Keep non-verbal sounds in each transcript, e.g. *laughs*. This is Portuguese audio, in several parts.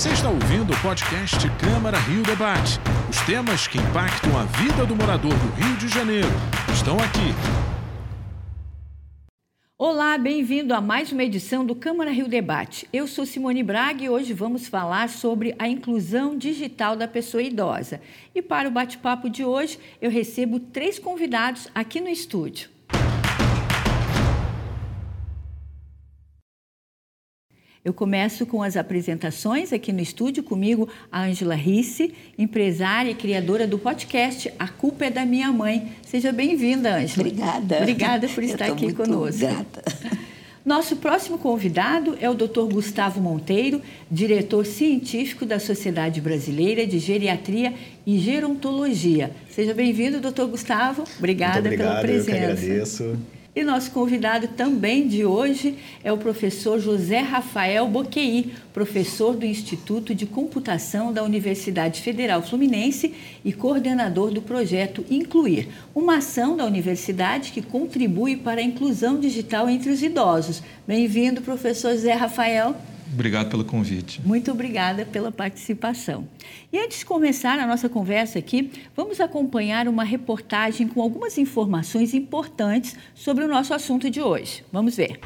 Você está ouvindo o podcast Câmara Rio Debate. Os temas que impactam a vida do morador do Rio de Janeiro estão aqui. Olá, bem-vindo a mais uma edição do Câmara Rio Debate. Eu sou Simone Braga e hoje vamos falar sobre a inclusão digital da pessoa idosa. E para o bate-papo de hoje, eu recebo três convidados aqui no estúdio. Eu começo com as apresentações aqui no estúdio, comigo a Ângela Risse, empresária e criadora do podcast A Culpa é da Minha Mãe. Seja bem-vinda, Ângela. Obrigada. Obrigada por estar aqui muito conosco. Grata. *laughs* Nosso próximo convidado é o Dr. Gustavo Monteiro, diretor científico da Sociedade Brasileira de Geriatria e Gerontologia. Seja bem-vindo, doutor Gustavo. Obrigada Muito obrigado, pela presença. Eu que agradeço. E nosso convidado também de hoje é o professor José Rafael Boquei, professor do Instituto de Computação da Universidade Federal Fluminense e coordenador do projeto Incluir, uma ação da universidade que contribui para a inclusão digital entre os idosos. Bem-vindo, professor José Rafael. Obrigado pelo convite. Muito obrigada pela participação. E antes de começar a nossa conversa aqui, vamos acompanhar uma reportagem com algumas informações importantes sobre o nosso assunto de hoje. Vamos ver.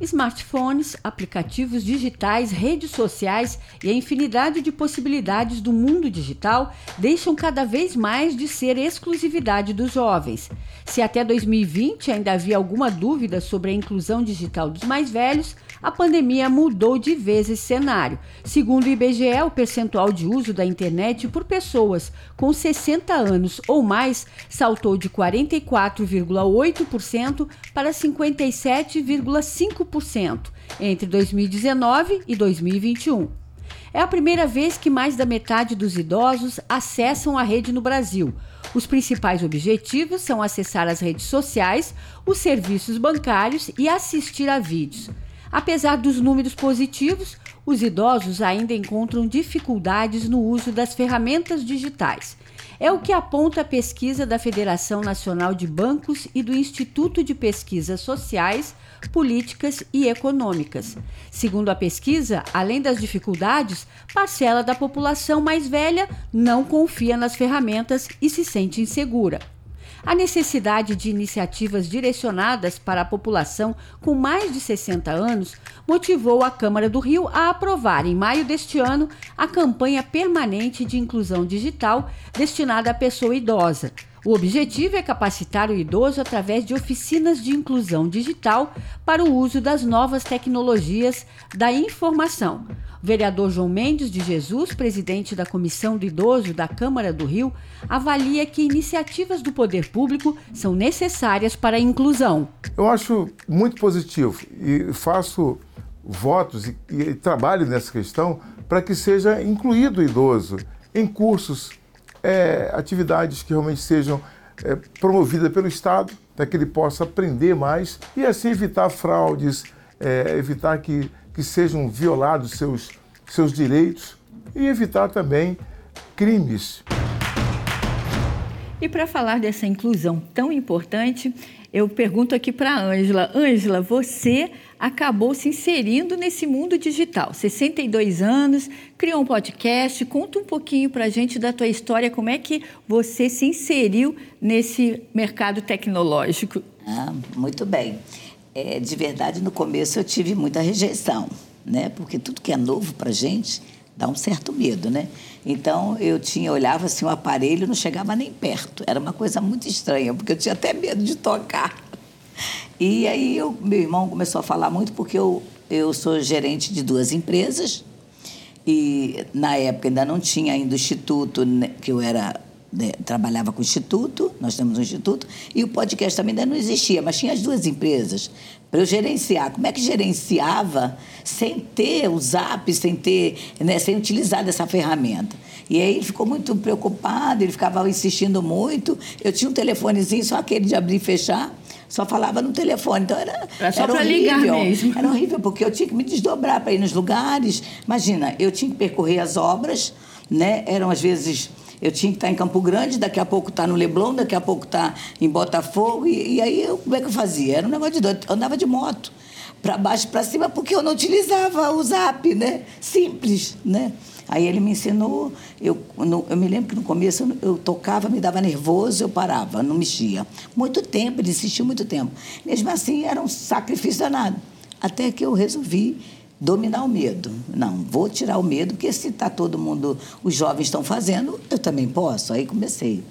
Smartphones, aplicativos digitais, redes sociais e a infinidade de possibilidades do mundo digital deixam cada vez mais de ser exclusividade dos jovens. Se até 2020 ainda havia alguma dúvida sobre a inclusão digital dos mais velhos, a pandemia mudou de vez esse cenário. Segundo o IBGE, o percentual de uso da internet por pessoas com 60 anos ou mais saltou de 44,8% para 57,5% entre 2019 e 2021. É a primeira vez que mais da metade dos idosos acessam a rede no Brasil. Os principais objetivos são acessar as redes sociais, os serviços bancários e assistir a vídeos. Apesar dos números positivos, os idosos ainda encontram dificuldades no uso das ferramentas digitais. É o que aponta a pesquisa da Federação Nacional de Bancos e do Instituto de Pesquisas Sociais, Políticas e Econômicas. Segundo a pesquisa, além das dificuldades, parcela da população mais velha não confia nas ferramentas e se sente insegura. A necessidade de iniciativas direcionadas para a população com mais de 60 anos motivou a Câmara do Rio a aprovar, em maio deste ano, a campanha permanente de inclusão digital destinada à pessoa idosa. O objetivo é capacitar o idoso através de oficinas de inclusão digital para o uso das novas tecnologias da informação. O vereador João Mendes de Jesus, presidente da Comissão do Idoso da Câmara do Rio, avalia que iniciativas do poder público são necessárias para a inclusão. Eu acho muito positivo e faço votos e, e trabalho nessa questão para que seja incluído o idoso em cursos, é, atividades que realmente sejam é, promovidas pelo Estado, para que ele possa aprender mais e assim evitar fraudes, é, evitar que que sejam violados seus, seus direitos e evitar também crimes. E para falar dessa inclusão tão importante, eu pergunto aqui para a Ângela. Ângela, você acabou se inserindo nesse mundo digital. 62 anos, criou um podcast. Conta um pouquinho para a gente da tua história, como é que você se inseriu nesse mercado tecnológico. Ah, muito bem é, de verdade, no começo eu tive muita rejeição, né? Porque tudo que é novo para gente dá um certo medo, né? Então eu tinha olhava assim o aparelho não chegava nem perto. Era uma coisa muito estranha porque eu tinha até medo de tocar. E aí eu, meu irmão começou a falar muito porque eu eu sou gerente de duas empresas e na época ainda não tinha ainda o instituto né, que eu era né, trabalhava com o Instituto, nós temos um Instituto, e o podcast também ainda não existia, mas tinha as duas empresas para eu gerenciar. Como é que gerenciava sem ter o Zap, sem ter, né, sem utilizar dessa ferramenta? E aí ele ficou muito preocupado, ele ficava insistindo muito. Eu tinha um telefonezinho, só aquele de abrir e fechar, só falava no telefone. Então era, era só para ligar mesmo. Era horrível, porque eu tinha que me desdobrar para ir nos lugares. Imagina, eu tinha que percorrer as obras, né? Eram às vezes eu tinha que estar em Campo Grande, daqui a pouco estar tá no Leblon, daqui a pouco estar tá em Botafogo. E, e, aí, eu, como é que eu fazia? Era um negócio de doido. Eu andava de moto. para baixo para cima porque eu não utilizava o zap, né? Simples, né? Aí ele me ensinou, eu, eu me lembro que no começo eu, eu, tocava, me dava nervoso, eu parava, não mexia. Muito tempo, ele insistiu muito tempo. Mesmo assim, era um sacrifício danado. Até que eu resolvi dominar o medo. Não, vou tirar o medo, porque se está todo mundo, os jovens estão fazendo, eu também posso. Aí comecei.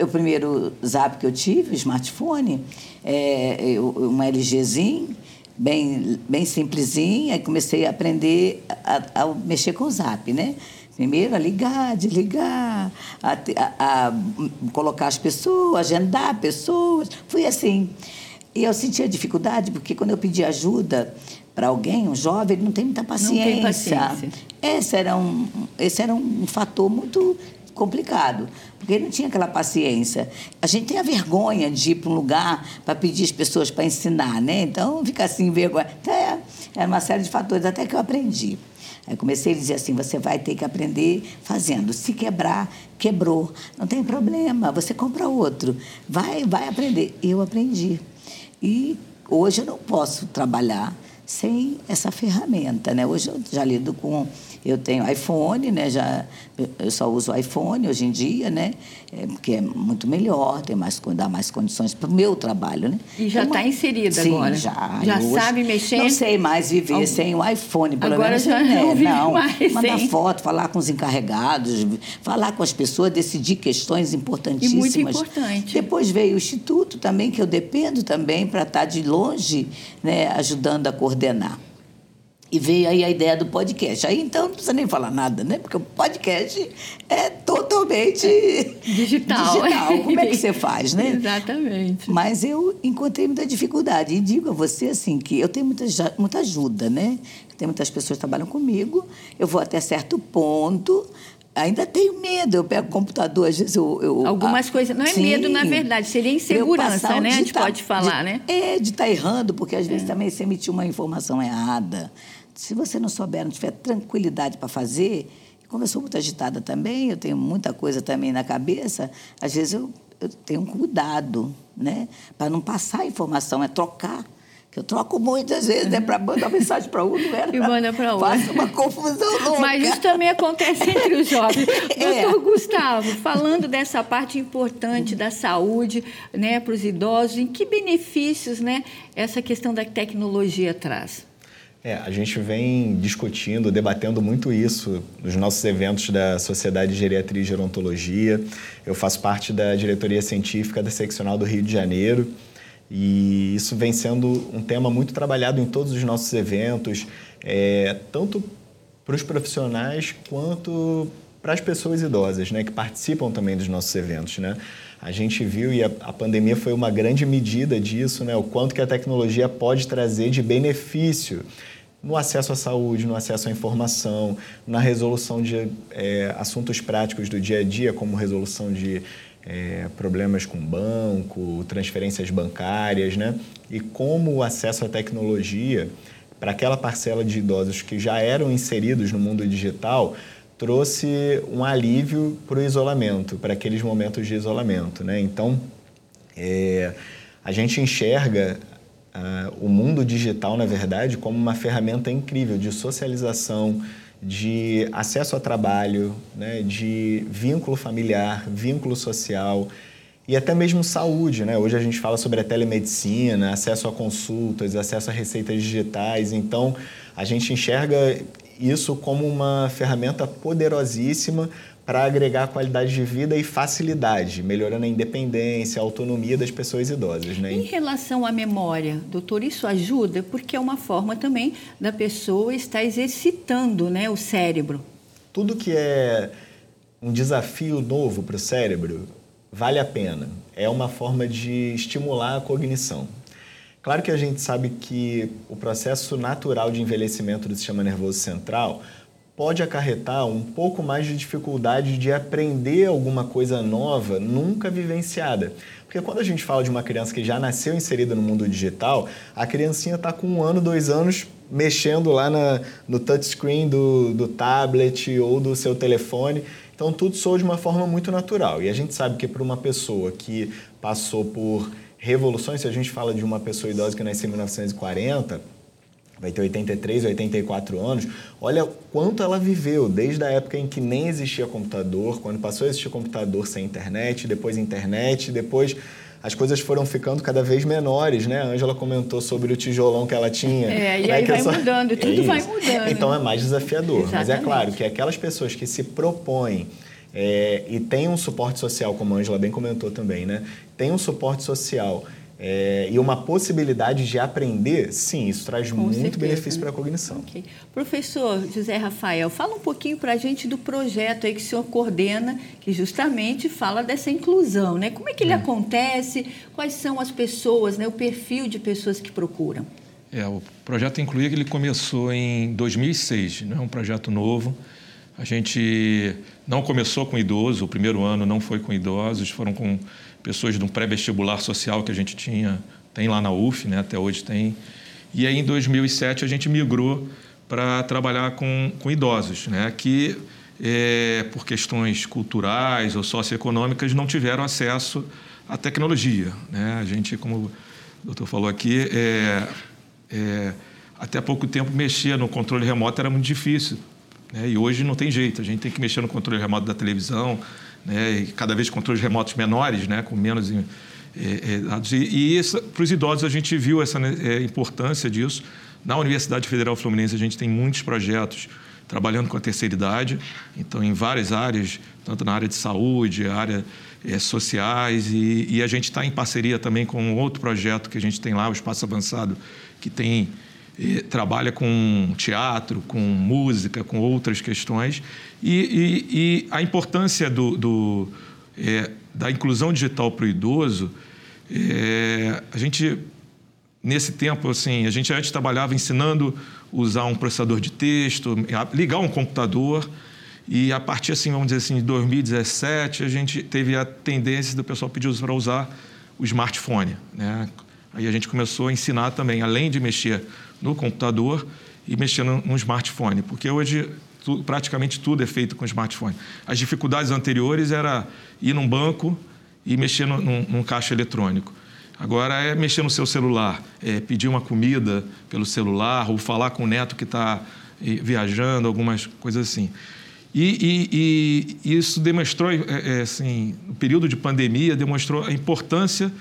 O primeiro zap que eu tive, o smartphone, é, um LGzinho, bem, bem simplesinho, aí comecei a aprender a, a mexer com o zap, né? Primeiro a ligar, desligar, a, a, a, colocar as pessoas, agendar pessoas. Fui assim. E eu sentia dificuldade, porque quando eu pedi ajuda para alguém, um jovem, ele não tem muita paciência. Não tem paciência. Esse era um, esse era um fator muito complicado, porque ele não tinha aquela paciência. A gente tem a vergonha de ir para um lugar para pedir as pessoas para ensinar, né? Então fica assim, vergonha. Então, é, era uma série de fatores, até que eu aprendi. Aí comecei a dizer assim: você vai ter que aprender fazendo. Se quebrar, quebrou. Não tem problema, você compra outro. Vai, vai aprender. Eu aprendi. E hoje eu não posso trabalhar sem essa ferramenta, né? Hoje eu já lido com eu tenho iPhone, né? Já, eu só uso iPhone hoje em dia, né? É, porque é muito melhor, tem mais, dá mais condições para o meu trabalho, né? E já está então, inserida sim, agora? já. Já hoje, sabe mexer? Não sei mais viver Algum... sem o iPhone, pelo agora menos. Já né? não, *laughs* não mais, mandar foto, falar com os encarregados, falar com as pessoas, decidir questões importantíssimas. E muito importante. Depois veio o Instituto também, que eu dependo também para estar de longe, né, ajudando a coordenar. E veio aí a ideia do podcast. Aí então não precisa nem falar nada, né? Porque o podcast é totalmente digital. digital. Como é que você *laughs* faz, né? Exatamente. Mas eu encontrei muita dificuldade. E digo a você assim que eu tenho muita, muita ajuda, né? Tem muitas pessoas que trabalham comigo. Eu vou até certo ponto, ainda tenho medo. Eu pego o computador, às vezes eu. eu Algumas coisas. Não é sim, medo, na verdade, seria insegurança, né? A gente tá, pode falar, de, né? É, de estar tá errando, porque às vezes é. também você emitiu uma informação errada se você não souber, não tiver tranquilidade para fazer, como eu sou muito agitada também, eu tenho muita coisa também na cabeça, às vezes eu, eu tenho um cuidado, né? Para não passar a informação, é trocar. Eu troco muitas vezes, né? Para mandar mensagem para um, não era? E manda para outro. Faço uma confusão *laughs* louca. Mas isso também acontece entre os jovens. *laughs* É. Doutor Gustavo, falando dessa parte importante da saúde né, para os idosos, em que benefícios né, essa questão da tecnologia traz? É, a gente vem discutindo, debatendo muito isso nos nossos eventos da Sociedade de Geriatria e Gerontologia. Eu faço parte da diretoria científica da seccional do Rio de Janeiro e isso vem sendo um tema muito trabalhado em todos os nossos eventos, é, tanto para os profissionais quanto para as pessoas idosas, né, que participam também dos nossos eventos, né? A gente viu e a, a, pandemia foi uma grande medida disso, né? O quanto que a tecnologia pode trazer de benefício no acesso à saúde, no acesso à informação, na resolução de é, assuntos práticos do dia a dia, como resolução de é, problemas com banco, transferências bancárias, né? E como o acesso à tecnologia para aquela parcela de idosos que já eram inseridos no mundo digital trouxe um alívio para o isolamento, para aqueles momentos de isolamento, né? Então, é, a gente enxerga o mundo digital, na verdade, como uma ferramenta incrível de socialização, de acesso a trabalho, né, de vínculo familiar, vínculo social e até mesmo saúde. Né? Hoje a gente fala sobre a telemedicina, acesso a consultas, acesso a receitas digitais. Então, a gente enxerga isso como uma ferramenta poderosíssima para agregar qualidade de vida e facilidade, melhorando a independência, a autonomia das pessoas idosas. Né? Em relação à memória, doutor, isso ajuda porque é uma forma também da pessoa estar exercitando né, o cérebro. Tudo que é um desafio novo para o cérebro vale a pena. É uma forma de estimular a cognição. Claro que a gente sabe que o processo natural de envelhecimento do sistema nervoso central pode acarretar um pouco mais de dificuldade de aprender alguma coisa nova nunca vivenciada. Porque quando a gente fala de uma criança que já nasceu inserida no mundo digital, a criancinha está com um ano, dois anos mexendo lá na, no touchscreen do, do tablet ou do seu telefone. Então tudo soa de uma forma muito natural. E a gente sabe que para uma pessoa que passou por revoluções, se a gente fala de uma pessoa idosa que nasceu em 1940, vai ter 83, 84 anos, olha quanto ela viveu, desde a época em que nem existia computador, quando passou a existir computador sem internet, depois internet, depois as coisas foram ficando cada vez menores, né? A Ângela comentou sobre o tijolão que ela tinha. É, e né? aí que vai essa... mudando, é tudo vai isso. mudando. Então é mais desafiador. Exatamente. Mas é claro que aquelas pessoas que se propõem é, e têm um suporte social, como a Ângela bem comentou também, né? Tem um suporte social é, e uma possibilidade de aprender, sim, isso traz Com muito certeza, benefício né? para a cognição. Ok. Professor José Rafael, fala um pouquinho para a gente do projeto aí que o senhor coordena, que justamente fala dessa inclusão, né? Como é que ele acontece? Quais são as pessoas, né? O perfil de pessoas que procuram? É, o projeto Incluir ele começou em 2006, não é um projeto novo. A gente não começou com idoso, o primeiro ano não foi com idosos, foram com pessoas de um pré-vestibular social que a gente tinha, tem lá na UF, né, até hoje tem. E aí em 2007 a gente migrou para trabalhar com, com idosos, né, que é, por questões culturais ou socioeconômicas não tiveram acesso à tecnologia. Né? A gente, como o doutor falou aqui, é, é, até pouco tempo mexer no controle remoto era muito difícil. Né? E hoje não tem jeito, a gente tem que mexer no controle remoto da televisão, né? e cada vez controles remotos menores, né? com menos é, é, dados. E, para os idosos a gente viu essa é, importância disso. Na Universidade Federal Fluminense a gente tem muitos projetos trabalhando com a terceira idade, então em várias áreas, tanto na área de saúde, área sociais, e, e a gente está em parceria também com outro projeto que a gente tem lá, o Espaço Avançado, que tem eh, trabalha com teatro, com música, com outras questões. E, e, e a importância do, do eh, da inclusão digital para o idoso, eh, a gente, nesse tempo, assim, a gente antes trabalhava ensinando usar um processador de texto, ligar um computador, e a partir, assim, vamos dizer assim, de 2017, a gente teve a tendência do pessoal pedir para usar o smartphone, né? Aí a gente começou a ensinar também, além de mexer no computador e mexer no, smartphone, porque hoje tu, praticamente tudo é feito com smartphone. As dificuldades anteriores era ir num banco e mexer no, num, num caixa eletrônico. Agora é mexer no seu celular, é pedir uma comida pelo celular ou falar com o neto que está viajando, algumas coisas assim. E, e, e isso demonstrou, é, assim, no período de pandemia, demonstrou a importância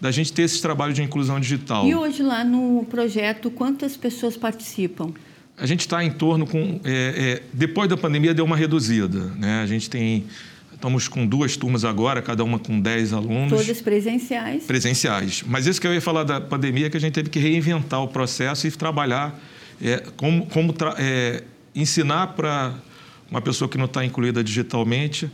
da gente ter esse trabalho de inclusão digital. E hoje lá no projeto, quantas pessoas participam? A gente está em torno com... É, é, depois da pandemia deu uma reduzida, né? A gente tem... Estamos com duas turmas agora, cada uma com 10 alunos. Todas presenciais? Presenciais. Mas isso que eu ia falar da pandemia, é que a gente teve que reinventar o processo e trabalhar, é, como, como tra é, ensinar para uma pessoa que não está incluída digitalmente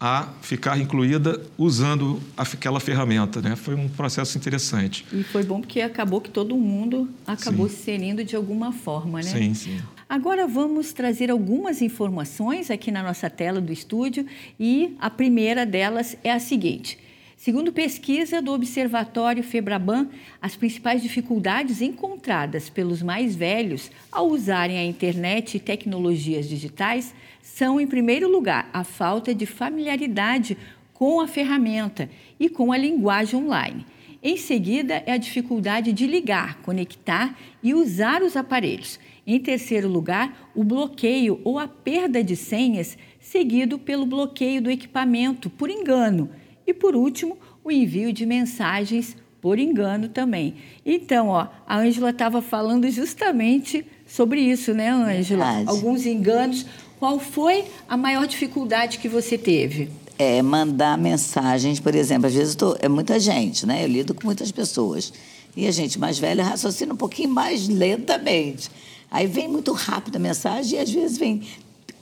a ficar incluída usando aquela ferramenta, né? Foi um processo interessante. E foi bom porque acabou que todo mundo acabou sim. se inserindo de alguma forma, né? Sim, sim. Agora vamos trazer algumas informações aqui na nossa tela do estúdio e a primeira delas é a seguinte. Segundo pesquisa do Observatório Febraban, as principais dificuldades encontradas pelos mais velhos ao usarem a internet e tecnologias digitais são, em primeiro lugar, a falta de familiaridade com a ferramenta e com a linguagem online. Em seguida, é a dificuldade de ligar, conectar e usar os aparelhos. Em terceiro lugar, o bloqueio ou a perda de senhas, seguido pelo bloqueio do equipamento por engano. E por último, o envio de mensagens por engano também. Então, ó, a Ângela estava falando justamente sobre isso, né, Ângela? Alguns enganos. Qual foi a maior dificuldade que você teve? É mandar mensagens, por exemplo, às vezes tô, é muita gente, né? Eu lido com muitas pessoas. E a gente mais velha raciocina um pouquinho mais lentamente. Aí vem muito rápido a mensagem e às vezes vem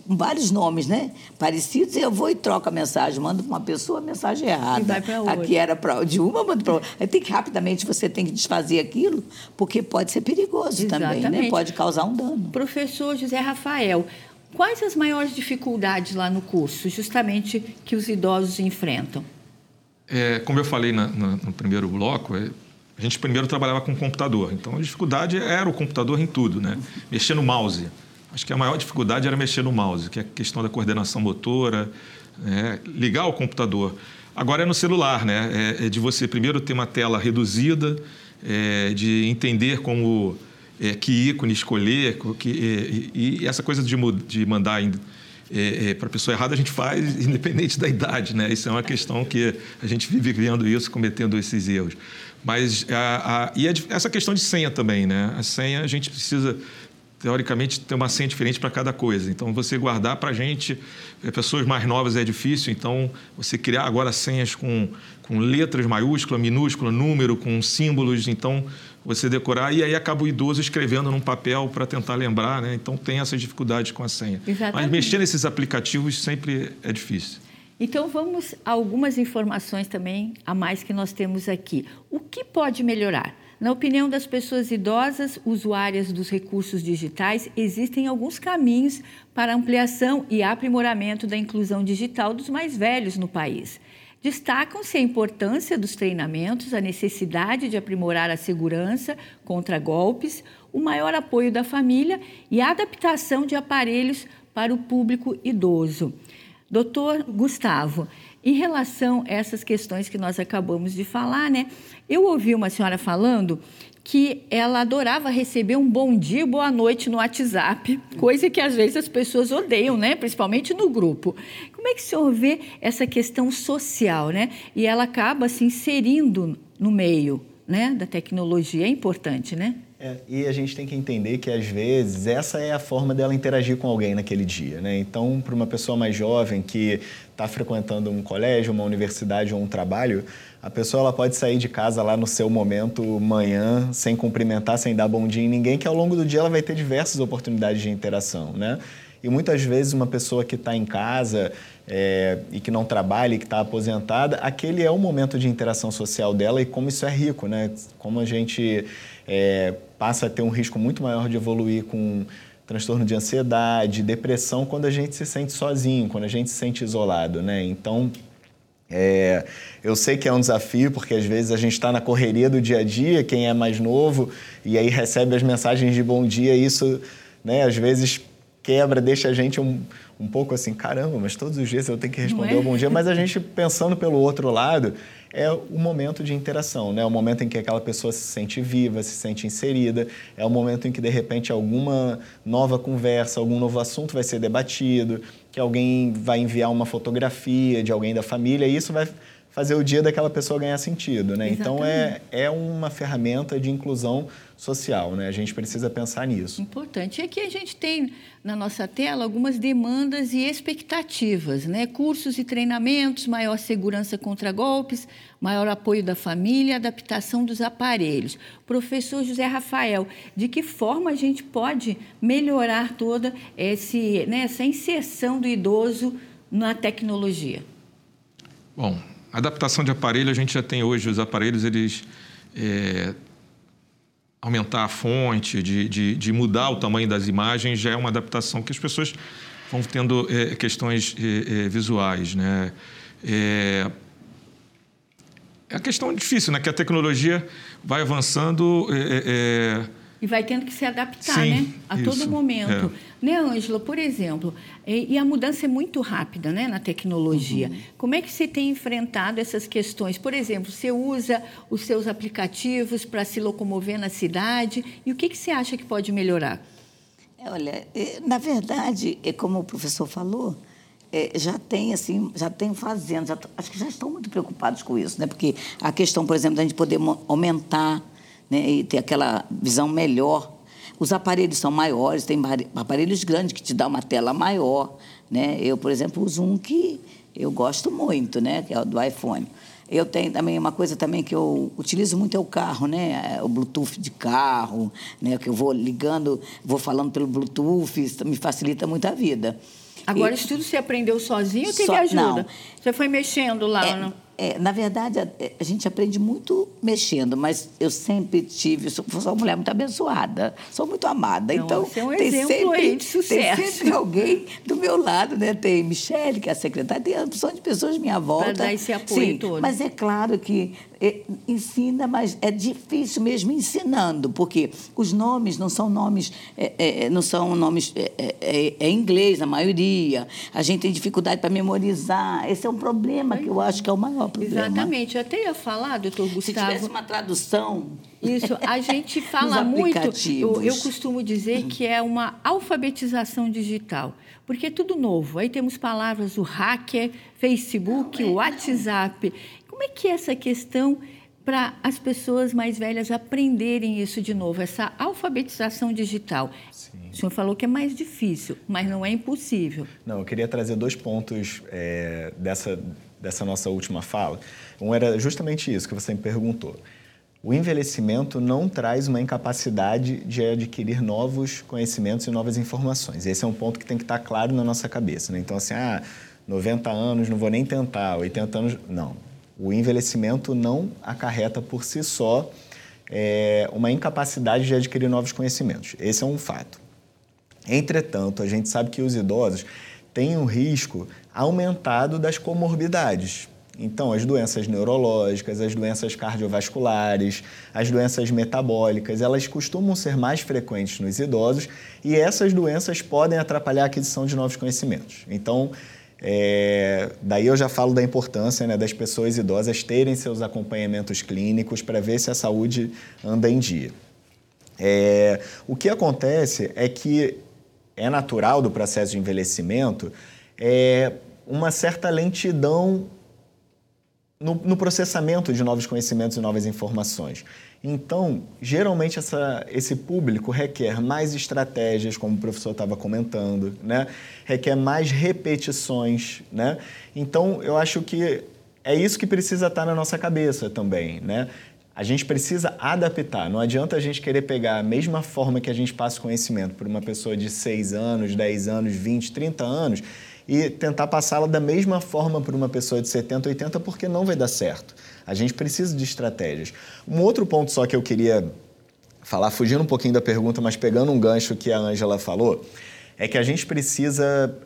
vários nomes, né? Parecidos, e eu vou e troco a mensagem, mando para uma pessoa a mensagem errada. E vai para outra. Aqui era pra, de uma, mando para outra. Aí tem que rapidamente você tem que desfazer aquilo, porque pode ser perigoso Exatamente. também, né? Pode causar um dano. Professor José Rafael, quais as maiores dificuldades lá no curso, justamente que os idosos enfrentam? É, como eu falei na, na, no primeiro bloco, é, a gente primeiro trabalhava com computador. Então a dificuldade era o computador em tudo, né? Mexer no mouse. Acho que a maior dificuldade era mexer no mouse, que é a questão da coordenação motora, né? ligar o computador. Agora é no celular, né? É, é de você primeiro ter uma tela reduzida, é, de entender como é, que ícone escolher, que, e, e, essa coisa de, de mandar é, é, para a pessoa errada a gente faz *laughs* independente da idade, né? Isso é uma questão que a gente vive vendo isso, cometendo esses erros. Mas a, a, e a, essa questão de senha também, né? A senha a gente precisa teoricamente ter uma senha diferente para cada coisa. Então você guardar para a gente, é, pessoas mais novas é difícil. Então você criar agora senhas com com letras maiúsculas, minúsculas, número, com símbolos. Então você decorar e aí acaba o idoso escrevendo num papel para tentar lembrar, né? Então tem essas dificuldades com a senha. Exatamente. Mas mexer nesses aplicativos sempre é difícil. Então vamos a algumas informações também a mais que nós temos aqui. O que pode melhorar? Na opinião das pessoas idosas, usuárias dos recursos digitais, existem alguns caminhos para ampliação e aprimoramento da inclusão digital dos mais velhos no país. Destacam-se a importância dos treinamentos, a necessidade de aprimorar a segurança contra golpes, o maior apoio da família e a adaptação de aparelhos para o público idoso. Doutor Gustavo, em relação a essas questões que nós acabamos de falar, né? Eu ouvi uma senhora falando que ela adorava receber um bom dia, boa noite no WhatsApp, coisa que às vezes as pessoas odeiam, né? principalmente no grupo. Como é que o senhor vê essa questão social, né? E ela acaba se inserindo no meio né, da tecnologia, é importante, né? É, e a gente tem que entender que, às vezes, essa é a forma dela interagir com alguém naquele dia. Né? Então, para uma pessoa mais jovem que está frequentando um colégio, uma universidade ou um trabalho, a pessoa ela pode sair de casa lá no seu momento manhã, sem cumprimentar, sem dar bom dia em ninguém, que ao longo do dia ela vai ter diversas oportunidades de interação, né? E muitas vezes uma pessoa que está em casa é, e que não trabalha e que está aposentada, aquele é o momento de interação social dela e como isso é rico, né? Como a gente é, passa a ter um risco muito maior de evoluir com transtorno de ansiedade, depressão, quando a gente se sente sozinho, quando a gente se sente isolado, né? Então, é, eu sei que é um desafio, porque às vezes a gente está na correria do dia a dia, quem é mais novo, e aí recebe as mensagens de bom dia, e isso, né, às vezes quebra, deixa a gente um, um pouco assim, caramba, mas todos os dias eu tenho que responder é? o bom dia, mas a gente pensando pelo outro lado, é o momento de interação, né? É o momento em que aquela pessoa se sente viva, se sente inserida, é o momento em que de repente alguma nova conversa, algum novo assunto vai ser debatido, que alguém vai enviar uma fotografia de alguém da família e isso vai fazer o dia daquela pessoa ganhar sentido, né? Então é, é uma ferramenta de inclusão social, né? A gente precisa pensar nisso. Importante. E aqui a gente tem na nossa tela algumas demandas e expectativas, né? Cursos e treinamentos, maior segurança contra golpes, maior apoio da família, adaptação dos aparelhos. Professor José Rafael, de que forma a gente pode melhorar toda esse, né, essa inserção do idoso na tecnologia? Bom, adaptação de aparelho, a gente já tem hoje os aparelhos, eles é, aumentar a fonte, de, de, de, mudar o tamanho das imagens, já é uma adaptação que as pessoas vão tendo é, questões é, é visuais, né? É, é a questão difícil, né? Que a tecnologia vai avançando é, é e vai tendo que se adaptar, Sim, né? A isso, todo momento. É. Né, Ângela, por exemplo, e, e, a mudança é muito rápida né, na tecnologia. Uhum. Como é que você tem enfrentado essas questões? Por exemplo, você usa os seus aplicativos para se locomover na cidade e o que, que você acha que pode melhorar? É, olha, é, na verdade, é como o professor falou, é, já tem assim, já tem fazendo, já, acho que já estão muito preocupados com isso, né? Porque a questão, por exemplo, da gente poder aumentar né, e ter aquela visão melhor. Os aparelhos são maiores, tem aparelhos grandes que te dão uma tela maior. Né? Eu, por exemplo, uso um que eu gosto muito, né? que é o do iPhone. Eu tenho também uma coisa também que eu utilizo muito é o carro, né? É o Bluetooth de carro, né? Que eu vou ligando, vou falando pelo Bluetooth, isso me facilita muito a vida. Agora, e... isso tudo você aprendeu sozinho ou teve ajuda? Não. Você foi mexendo lá? É, no... É, na verdade, a, a, gente aprende muito mexendo, mas eu sempre tive, sou, sou uma mulher muito abençoada, sou muito amada. Então, você é um tem sempre, aí de sucesso. Tem sempre alguém do meu lado, né? Tem Michele, que é a secretária, tem a opção de pessoas à minha volta. Para dar esse apoio Sim, todo. Mas é claro que é, ensina, mas é difícil mesmo ensinando, porque os nomes não são nomes, é, é, não são nomes é, é, é inglês, a maioria. A gente tem dificuldade para memorizar. Esse é um problema que eu acho que é o maior problema. Exatamente. Eu até ia falar, doutor Gustavo. Se tivesse uma tradução. Isso, a *laughs* gente fala muito. Eu, eu costumo dizer que é uma alfabetização digital, porque é tudo novo. Aí temos palavras, o hacker, Facebook, o WhatsApp. Como é que é essa questão para as pessoas mais velhas aprenderem isso de novo, essa alfabetização digital? Sim. O senhor falou que é mais difícil, mas não é impossível. Não, eu queria trazer dois pontos é, dessa, dessa nossa última fala. Um era justamente isso que você me perguntou. O envelhecimento não traz uma incapacidade de adquirir novos conhecimentos e novas informações. Esse é um ponto que tem que estar claro na nossa cabeça. Né? Então, assim, ah, 90 anos, não vou nem tentar, 80 anos. Não, o envelhecimento não acarreta por si só é, uma incapacidade de adquirir novos conhecimentos. Esse é um fato. Entretanto, a gente sabe que os idosos têm um risco aumentado das comorbidades. Então, as doenças neurológicas, as doenças cardiovasculares, as doenças metabólicas, elas costumam ser mais frequentes nos idosos e essas doenças podem atrapalhar a aquisição de novos conhecimentos. Então, é, daí eu já falo da importância né, das pessoas idosas terem seus acompanhamentos clínicos para ver se a saúde anda em dia. É, o que acontece é que é natural do processo de envelhecimento é uma certa lentidão no, no processamento de novos conhecimentos e novas informações. Então, geralmente essa, esse público requer mais estratégias, como o professor estava comentando, né? requer mais repetições. Né? Então, eu acho que é isso que precisa estar na nossa cabeça também. Né? A gente precisa adaptar. Não adianta a gente querer pegar a mesma forma que a gente passa o conhecimento para uma pessoa de 6 anos, 10 anos, 20, 30 anos e tentar passá-la da mesma forma para uma pessoa de 70, 80, porque não vai dar certo. A gente precisa de estratégias. Um outro ponto só que eu queria falar, fugindo um pouquinho da pergunta, mas pegando um gancho que a Ângela falou, é que a gente precisa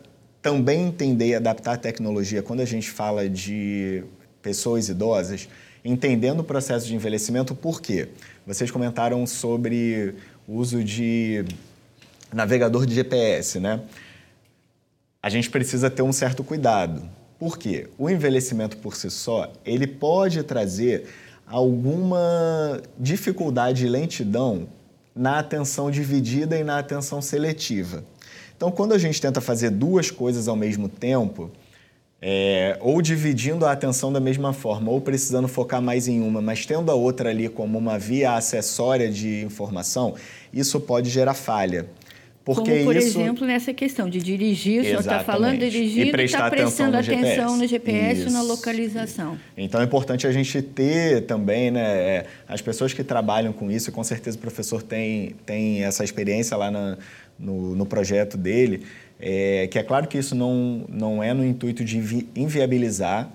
também entender e adaptar a tecnologia quando a gente fala de pessoas idosas, entendendo o processo de envelhecimento, por quê? Vocês comentaram sobre o uso de navegador de GPS, né? A gente precisa ter um certo cuidado, porque o envelhecimento por si só, ele pode trazer alguma dificuldade e lentidão na atenção dividida e na atenção seletiva. Então, quando a gente tenta fazer duas coisas ao mesmo tempo, é, ou dividindo a atenção da mesma forma, ou precisando focar mais em uma, mas tendo a outra ali como uma via acessória de informação, isso pode gerar falha. Porque Como, por isso... exemplo, nessa questão de dirigir, o senhor está falando dirigir e está prestando atenção no GPS, isso. na localização. Então é importante a gente ter também, né, é, as pessoas que trabalham com isso, com certeza o professor tem, tem essa experiência lá na, no, no projeto dele, é, que é claro que isso não, não é no intuito de inviabilizar,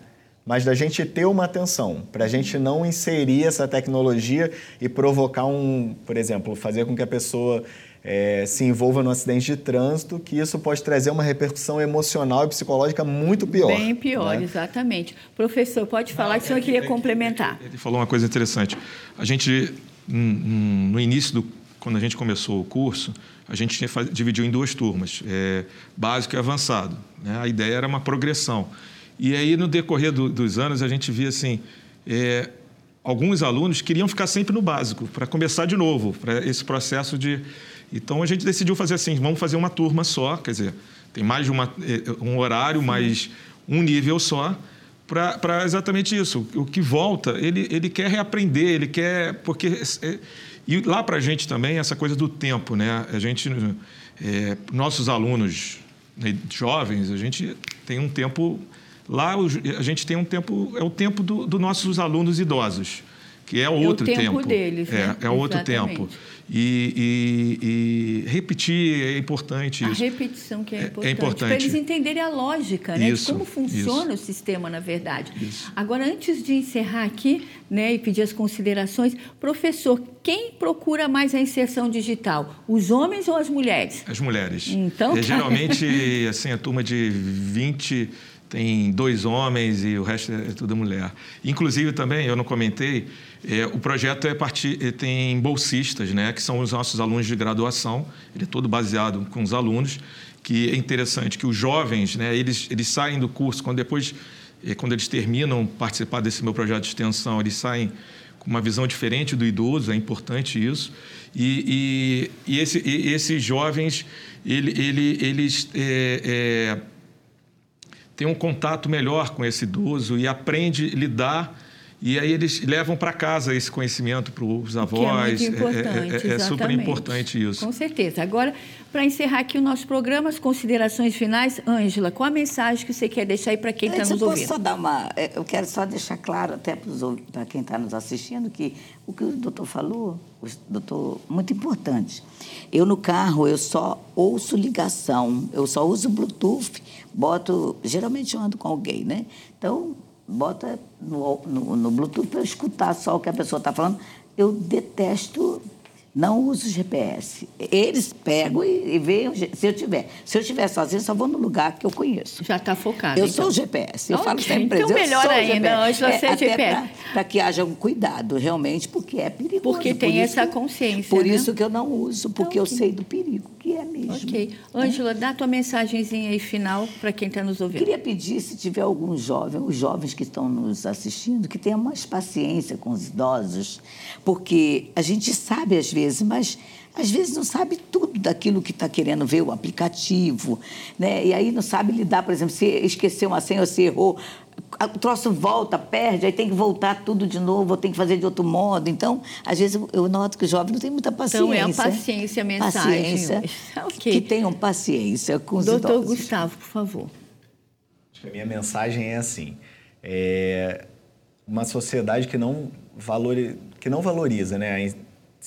mas da gente ter uma atenção, para a gente não inserir essa tecnologia e provocar um, por exemplo, fazer com que a pessoa é, se envolva no acidente de trânsito, que isso pode trazer uma repercussão emocional e psicológica muito pior. Bem pior, né? exatamente. Professor, pode falar Não, que o senhor é, queria é, complementar. Ele falou uma coisa interessante. A gente, no início do quando a gente começou o curso, a gente tinha, dividiu em duas turmas, é, básico e avançado. Né? A ideia era uma progressão. E aí, no decorrer do, dos anos, a gente via assim, é, alguns alunos queriam ficar sempre no básico, para começar de novo, para esse processo de então a gente decidiu fazer assim, vamos fazer uma turma só, quer dizer, tem mais de uma, eh, um horário, mais um nível só, para exatamente isso. O que volta, ele, ele quer reaprender, ele quer. Porque. É, e lá para a gente também, essa coisa do tempo, né? A gente. É, nossos alunos né, jovens, a gente tem um tempo. Lá a gente tem um tempo. É o tempo dos do nossos alunos idosos, que é outro é o tempo. tempo. deles. É, né? é outro tempo. E, e, e, repetir é importante isso. A repetição que é, é importante. É importante. Para eles entenderem a lógica, né? Isso, de como funciona isso. o sistema, na verdade. Isso. Agora, antes de encerrar aqui né, e pedir as considerações, professor, quem procura mais a inserção digital? Os homens ou as mulheres? As mulheres. Então, é, Geralmente, *laughs* assim, a turma de 20 tem dois homens e o resto é tudo mulher. Inclusive também, eu não comentei, é, o projeto é é, tem bolsistas, né, que são os nossos alunos de graduação, ele é todo baseado com os alunos, que é interessante que os jovens, né, eles, eles saem do curso, quando depois, é, quando eles terminam participar desse meu projeto de extensão, eles saem com uma visão diferente do idoso, é importante isso, e, e, e, esse, e esses jovens, ele, ele, eles... É, é, tem um contato melhor com esse idoso e aprende a lidar e aí eles levam para casa esse conhecimento para os avós. Que é, muito importante, é, é, é super importante isso. Com certeza. Agora, para encerrar aqui o nosso programa, as considerações finais, Ângela, qual a mensagem que você quer deixar aí para quem está nos ouvindo? Só dar uma, é, eu quero só deixar claro até para quem está nos assistindo que o que o doutor falou, o doutor, muito importante. Eu no carro eu só ouço ligação, eu só uso Bluetooth, boto, geralmente eu ando com alguém, né? Então bota no, no, no Bluetooth para escutar só o que a pessoa está falando. Eu detesto não uso GPS. Eles pegam e, e veem se eu tiver. Se eu estiver sozinho, só vou no lugar que eu conheço. Já está focado. Eu então. sou o GPS. Eu okay. falo sempre Então, melhor ainda, hoje você é, GPS. Para que haja um cuidado, realmente, porque é perigoso. Porque tem por essa consciência. Por né? isso que eu não uso, porque okay. eu sei do perigo, que é mesmo. Ok. Ângela, dá tua mensagenzinha aí final para quem está nos ouvindo. Queria pedir, se tiver algum jovem, os jovens que estão nos assistindo, que tenham mais paciência com os idosos, porque a gente sabe às vezes, mas às vezes não sabe tudo daquilo que está querendo ver o aplicativo, né? E aí não sabe lidar, por exemplo, se esqueceu uma senha ou se errou, o troço volta, perde, aí tem que voltar tudo de novo, ou tem que fazer de outro modo. Então, às vezes eu noto que o jovem não tem muita paciência. Então é a paciência, a mensagem. Paciência, *laughs* okay. Que tenham paciência com os Doutor idosos. Gustavo, por favor. Acho que a minha mensagem é assim, é uma sociedade que não, valori, que não valoriza né, a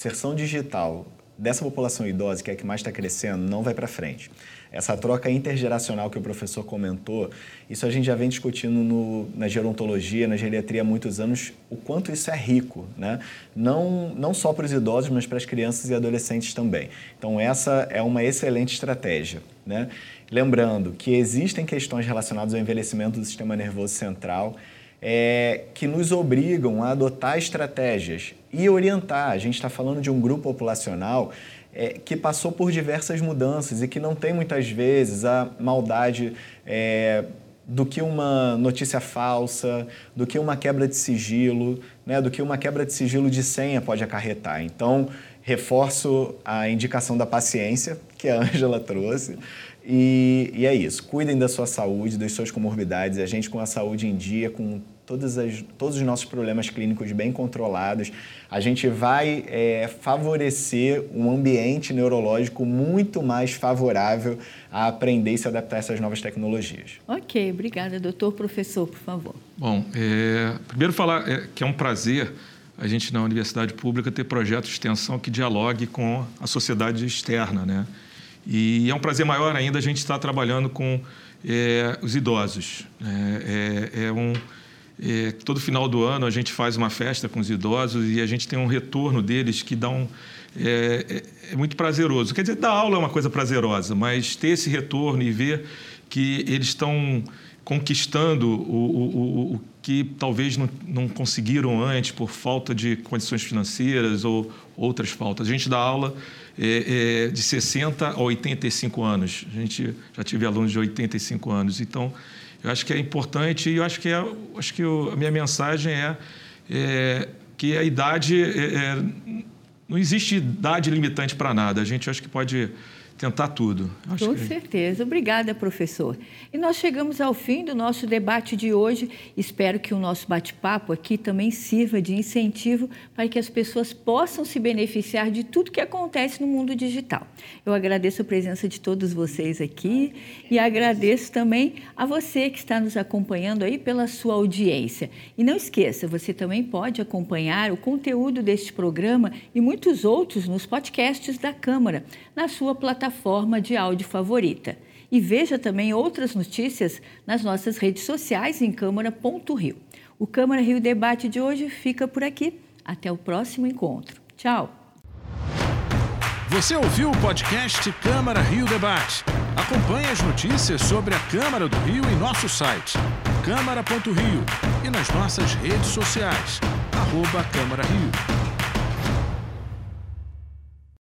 inserção digital dessa população idosa, que é a que mais está crescendo, não vai para frente. Essa troca intergeracional que o professor comentou, isso a gente já vem discutindo no, na gerontologia, na geriatria há muitos anos, o quanto isso é rico, né? não, não só para os idosos, mas para as crianças e adolescentes também. Então, essa é uma excelente estratégia. Né? Lembrando que existem questões relacionadas ao envelhecimento do sistema nervoso central, é, que nos obrigam a adotar estratégias e orientar. A gente está falando de um grupo populacional é, que passou por diversas mudanças e que não tem muitas vezes a maldade é, do que uma notícia falsa, do que uma quebra de sigilo, né, do que uma quebra de sigilo de senha pode acarretar. Então, reforço a indicação da paciência que a *laughs* Ângela trouxe. E, e, é isso. Cuidem da sua saúde, das suas comorbidades. A gente com a saúde em dia, com todas as, todos os nossos problemas clínicos bem controlados, a gente vai é, favorecer um ambiente neurológico muito mais favorável a aprender e se adaptar a essas novas tecnologias. Ok, obrigada, doutor. Professor, por favor. Bom, é, primeiro falar é, que é um prazer a gente na universidade pública ter projeto de extensão que dialogue com a sociedade externa, né? E é um prazer maior ainda a gente estar trabalhando com é, os idosos. É, é, é um, é, todo final do ano a gente faz uma festa com os idosos e a gente tem um retorno deles que dá um, é, é, é muito prazeroso. Quer dizer, dar aula é uma coisa prazerosa, mas ter esse retorno e ver que eles estão conquistando o, o, o, que talvez não, não, conseguiram antes por falta de condições financeiras ou outras faltas. A gente dá aula é, é, de 60 a 85 anos. A gente já tive alunos de 85 anos. Então, eu acho que é importante e eu acho que, é, acho que a minha mensagem é, é que a idade... É, é, não existe idade limitante para nada. A gente acho que pode tentar tudo. Acho Com que... certeza. Obrigada, professor. E nós chegamos ao fim do nosso debate de hoje. Espero que o nosso bate-papo aqui também sirva de incentivo para que as pessoas possam se beneficiar de tudo que acontece no mundo digital. Eu agradeço a presença de todos vocês aqui e agradeço também a você que está nos acompanhando aí pela sua audiência. E não esqueça, você também pode acompanhar o conteúdo deste programa e muitos outros nos podcasts da Câmara, na sua plataforma plataforma de áudio favorita. E veja também outras notícias nas nossas redes sociais em Câmara.rio. O Câmara Rio Debate de hoje fica por aqui. Até o próximo encontro. Tchau. Você ouviu o podcast Câmara Rio Debate. Acompanhe as notícias sobre a Câmara do Rio em nosso site, câmara.rio e nas nossas redes sociais, arroba Câmara Rio.